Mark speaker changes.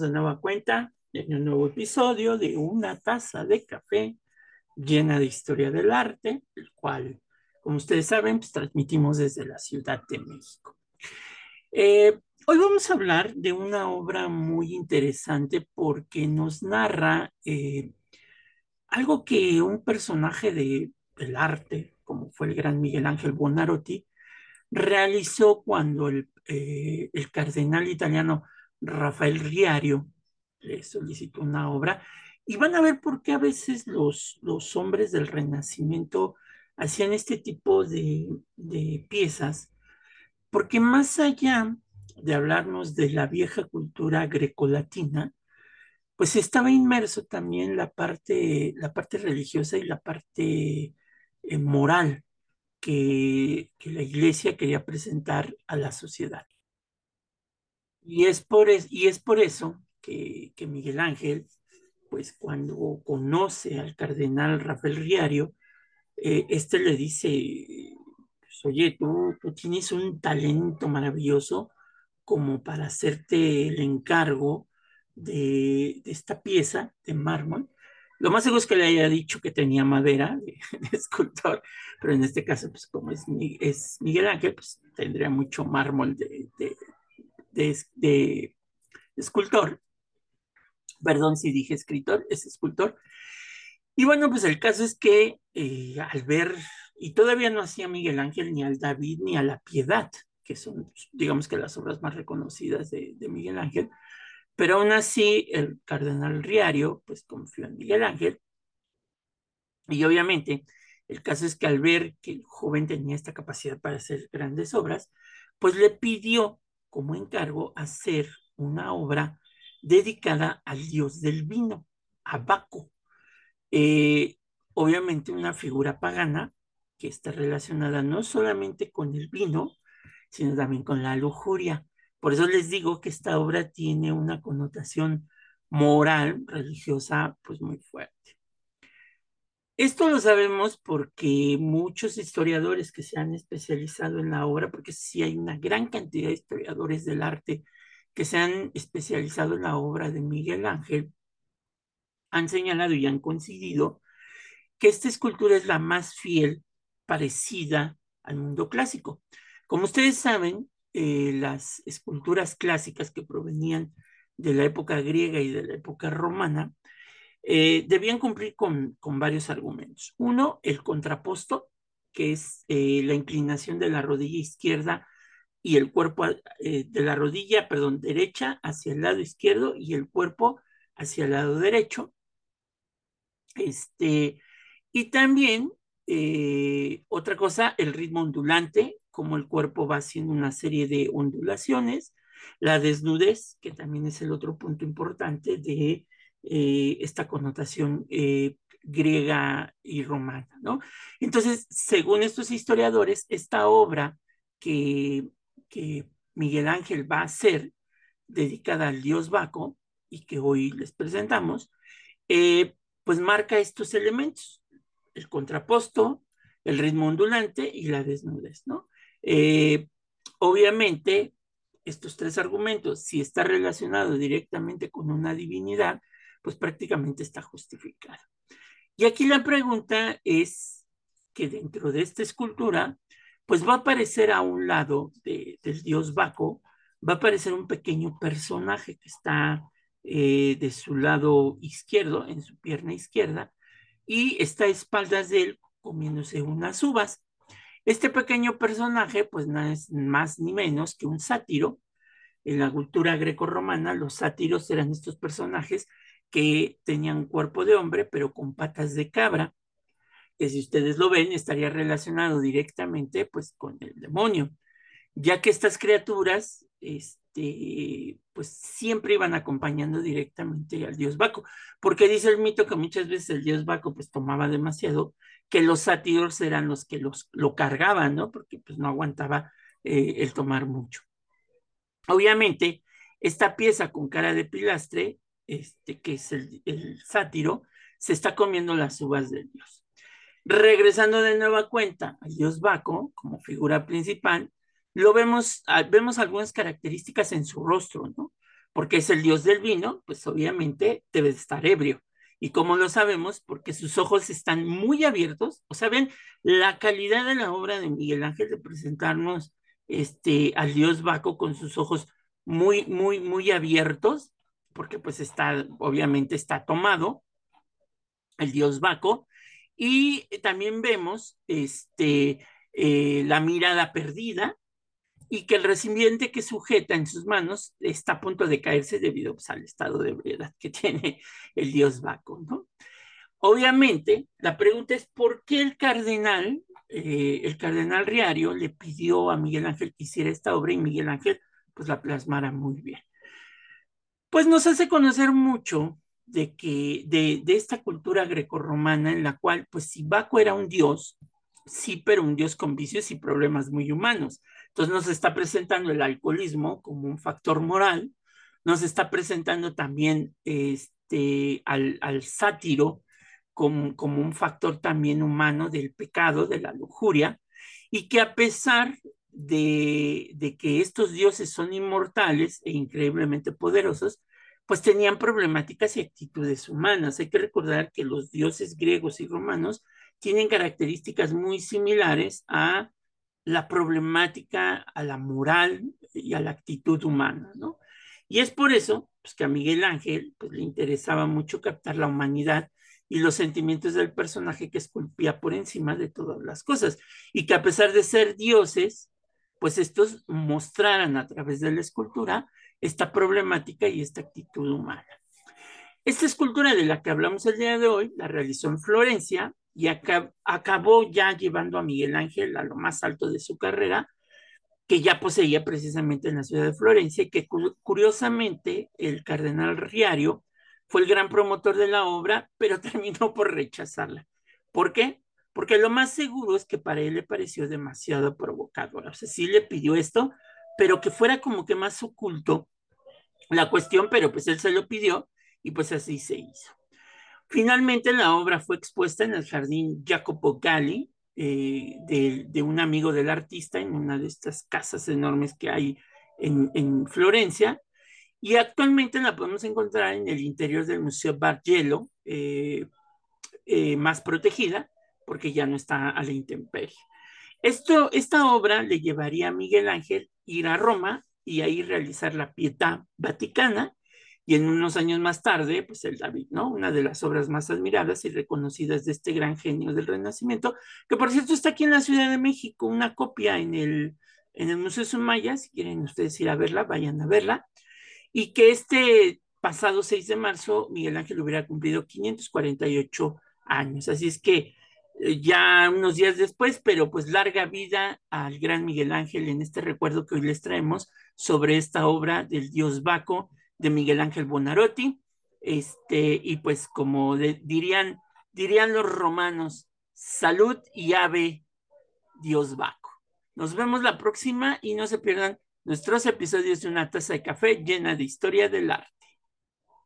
Speaker 1: estamos de nueva cuenta en un nuevo episodio de Una taza de café llena de historia del arte, el cual, como ustedes saben, pues transmitimos desde la Ciudad de México. Eh, hoy vamos a hablar de una obra muy interesante porque nos narra eh, algo que un personaje de, del arte, como fue el gran Miguel Ángel Buonarroti, realizó cuando el, eh, el cardenal italiano Rafael Riario le solicitó una obra y van a ver por qué a veces los, los hombres del Renacimiento hacían este tipo de, de piezas, porque más allá de hablarnos de la vieja cultura grecolatina, pues estaba inmerso también la parte, la parte religiosa y la parte eh, moral que, que, la iglesia quería presentar a la sociedad. Y es por, es, y es por eso que, que, Miguel Ángel, pues cuando conoce al cardenal Rafael Riario, eh, este le dice, pues, oye, tú, tú tienes un talento maravilloso como para hacerte el encargo de, de, esta pieza de mármol. Lo más seguro es que le haya dicho que tenía madera de, de escultor, pero en este caso, pues como es, es, Miguel Ángel, pues tendría mucho mármol de, de, escultor. Perdón si dije escritor, es escultor. Y bueno, pues el caso es que eh, al ver, y todavía no hacía Miguel Ángel ni al David ni a la Piedad, que son, digamos que las obras más reconocidas de, de Miguel Ángel, pero aún así el cardenal Riario, pues confió en Miguel Ángel. Y obviamente, el caso es que al ver que el joven tenía esta capacidad para hacer grandes obras, pues le pidió como encargo hacer una obra dedicada al dios del vino, a Baco. Eh, obviamente una figura pagana que está relacionada no solamente con el vino, sino también con la lujuria. Por eso les digo que esta obra tiene una connotación moral, religiosa, pues muy fuerte. Esto lo sabemos porque muchos historiadores que se han especializado en la obra, porque sí hay una gran cantidad de historiadores del arte que se han especializado en la obra de Miguel Ángel, han señalado y han coincidido que esta escultura es la más fiel, parecida al mundo clásico. Como ustedes saben, eh, las esculturas clásicas que provenían de la época griega y de la época romana eh, debían cumplir con, con, varios argumentos. Uno, el contraposto, que es eh, la inclinación de la rodilla izquierda y el cuerpo eh, de la rodilla, perdón, derecha hacia el lado izquierdo y el cuerpo hacia el lado derecho. Este, y también otra cosa, el ritmo ondulante, como el cuerpo va haciendo una serie de ondulaciones, la desnudez, que también es el otro punto importante de eh, esta connotación eh, griega y romana, ¿no? Entonces, según estos historiadores, esta obra que, que Miguel Ángel va a hacer, dedicada al dios Baco, y que hoy les presentamos, eh, pues marca estos elementos, el contraposto, el ritmo ondulante y la desnudez, ¿no? Obviamente, estos tres argumentos, si está relacionado directamente con una divinidad, pues prácticamente está justificado. Y aquí la pregunta es que dentro de esta escultura, pues va a aparecer a un lado de, del dios Baco, va a aparecer un pequeño personaje que está eh, de su lado izquierdo, en su pierna izquierda, y está a espaldas de él comiéndose unas uvas. Este pequeño personaje, pues no es más ni menos que un sátiro. En la cultura greco-romana, los sátiros eran estos personajes que tenían cuerpo de hombre, pero con patas de cabra, que si ustedes lo ven, estaría relacionado directamente pues con el demonio, ya que estas criaturas, este, pues siempre iban acompañando directamente al dios Baco, porque dice el mito que muchas veces el dios Baco pues tomaba demasiado, que los sátiros eran los que los, lo cargaban, ¿no? Porque pues no aguantaba eh, el tomar mucho. Obviamente, esta pieza con cara de pilastre este, que es el, sátiro, se está comiendo las uvas del dios. Regresando de nueva cuenta al dios Baco como figura principal, lo vemos, vemos algunas características en su rostro, ¿no? porque es el dios del vino, pues obviamente debe de estar ebrio. ¿Y como lo sabemos? Porque sus ojos están muy abiertos. O sea, ven la calidad de la obra de Miguel Ángel de presentarnos este, al dios Baco con sus ojos muy, muy, muy abiertos, porque pues está, obviamente está tomado el dios Baco. Y también vemos este, eh, la mirada perdida, y que el recipiente que sujeta en sus manos está a punto de caerse debido pues, al estado de ebriedad que tiene el dios Baco, ¿no? Obviamente, la pregunta es por qué el cardenal, eh, el cardenal Riario le pidió a Miguel Ángel que hiciera esta obra y Miguel Ángel pues la plasmara muy bien. Pues nos hace conocer mucho de que de, de esta cultura grecorromana en la cual pues si Baco era un dios, sí, pero un dios con vicios y problemas muy humanos. Entonces nos está presentando el alcoholismo como un factor moral, nos está presentando también este, al, al sátiro como, como un factor también humano del pecado, de la lujuria, y que a pesar de, de, que estos dioses son inmortales e increíblemente poderosos, pues tenían problemáticas y actitudes humanas. Hay que recordar que los dioses griegos y romanos tienen características muy similares a la problemática, a la moral y a la actitud humana, ¿no? Y es por eso pues, que a Miguel Ángel pues, le interesaba mucho captar la humanidad y los sentimientos del personaje que esculpía por encima de todas las cosas. Y que a pesar de ser dioses, pues estos mostraran a través de la escultura esta problemática y esta actitud humana. Esta escultura de la que hablamos el día de hoy la realizó en Florencia y acabó ya llevando a Miguel Ángel a lo más alto de su carrera, que ya poseía precisamente en la ciudad de Florencia, y que curiosamente el cardenal Riario fue el gran promotor de la obra, pero terminó por rechazarla. ¿Por qué? Porque lo más seguro es que para él le pareció demasiado provocadora. O sea, sí le pidió esto, pero que fuera como que más oculto la cuestión, pero pues él se lo pidió y pues así se hizo. Finalmente la obra fue expuesta en el jardín Jacopo Galli eh, de, de, un amigo del artista en una de estas casas enormes que hay en, en, Florencia y actualmente la podemos encontrar en el interior del Museo Bargello, eh, eh, más protegida porque ya no está a la intemperie. Esto, esta obra le llevaría a Miguel Ángel ir a Roma y ahí realizar la Pietà Vaticana y en unos años más tarde, pues el David, ¿no? Una de las obras más admiradas y reconocidas de este gran genio del Renacimiento, que por cierto está aquí en la Ciudad de México, una copia en el, en el Museo Sumaya, si quieren ustedes ir a verla, vayan a verla, y que este pasado 6 de marzo Miguel Ángel hubiera cumplido 548 años, así es que ya unos días después, pero pues larga vida al gran Miguel Ángel en este recuerdo que hoy les traemos sobre esta obra del dios Baco, de Miguel Ángel Bonarotti. Este, y pues como dirían, dirían los romanos, salud y ave, Dios Baco. Nos vemos la próxima y no se pierdan nuestros episodios de una taza de café llena de historia del arte.